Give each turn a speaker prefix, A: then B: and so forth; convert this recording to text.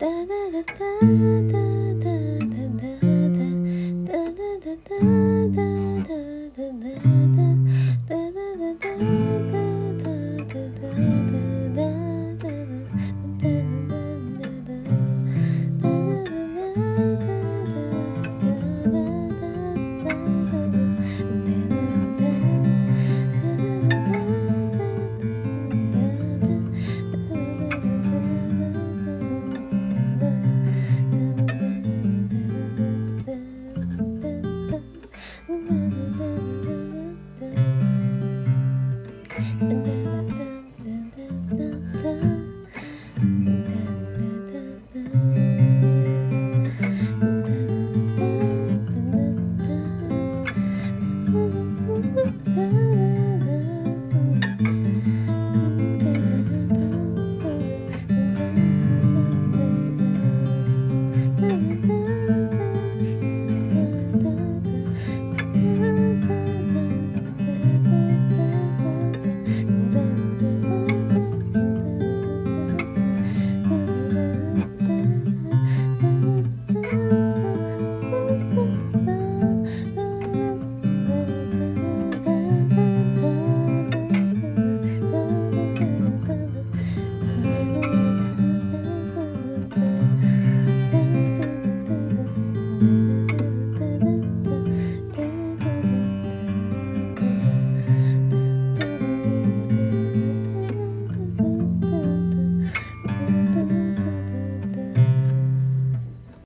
A: da da da da da. and then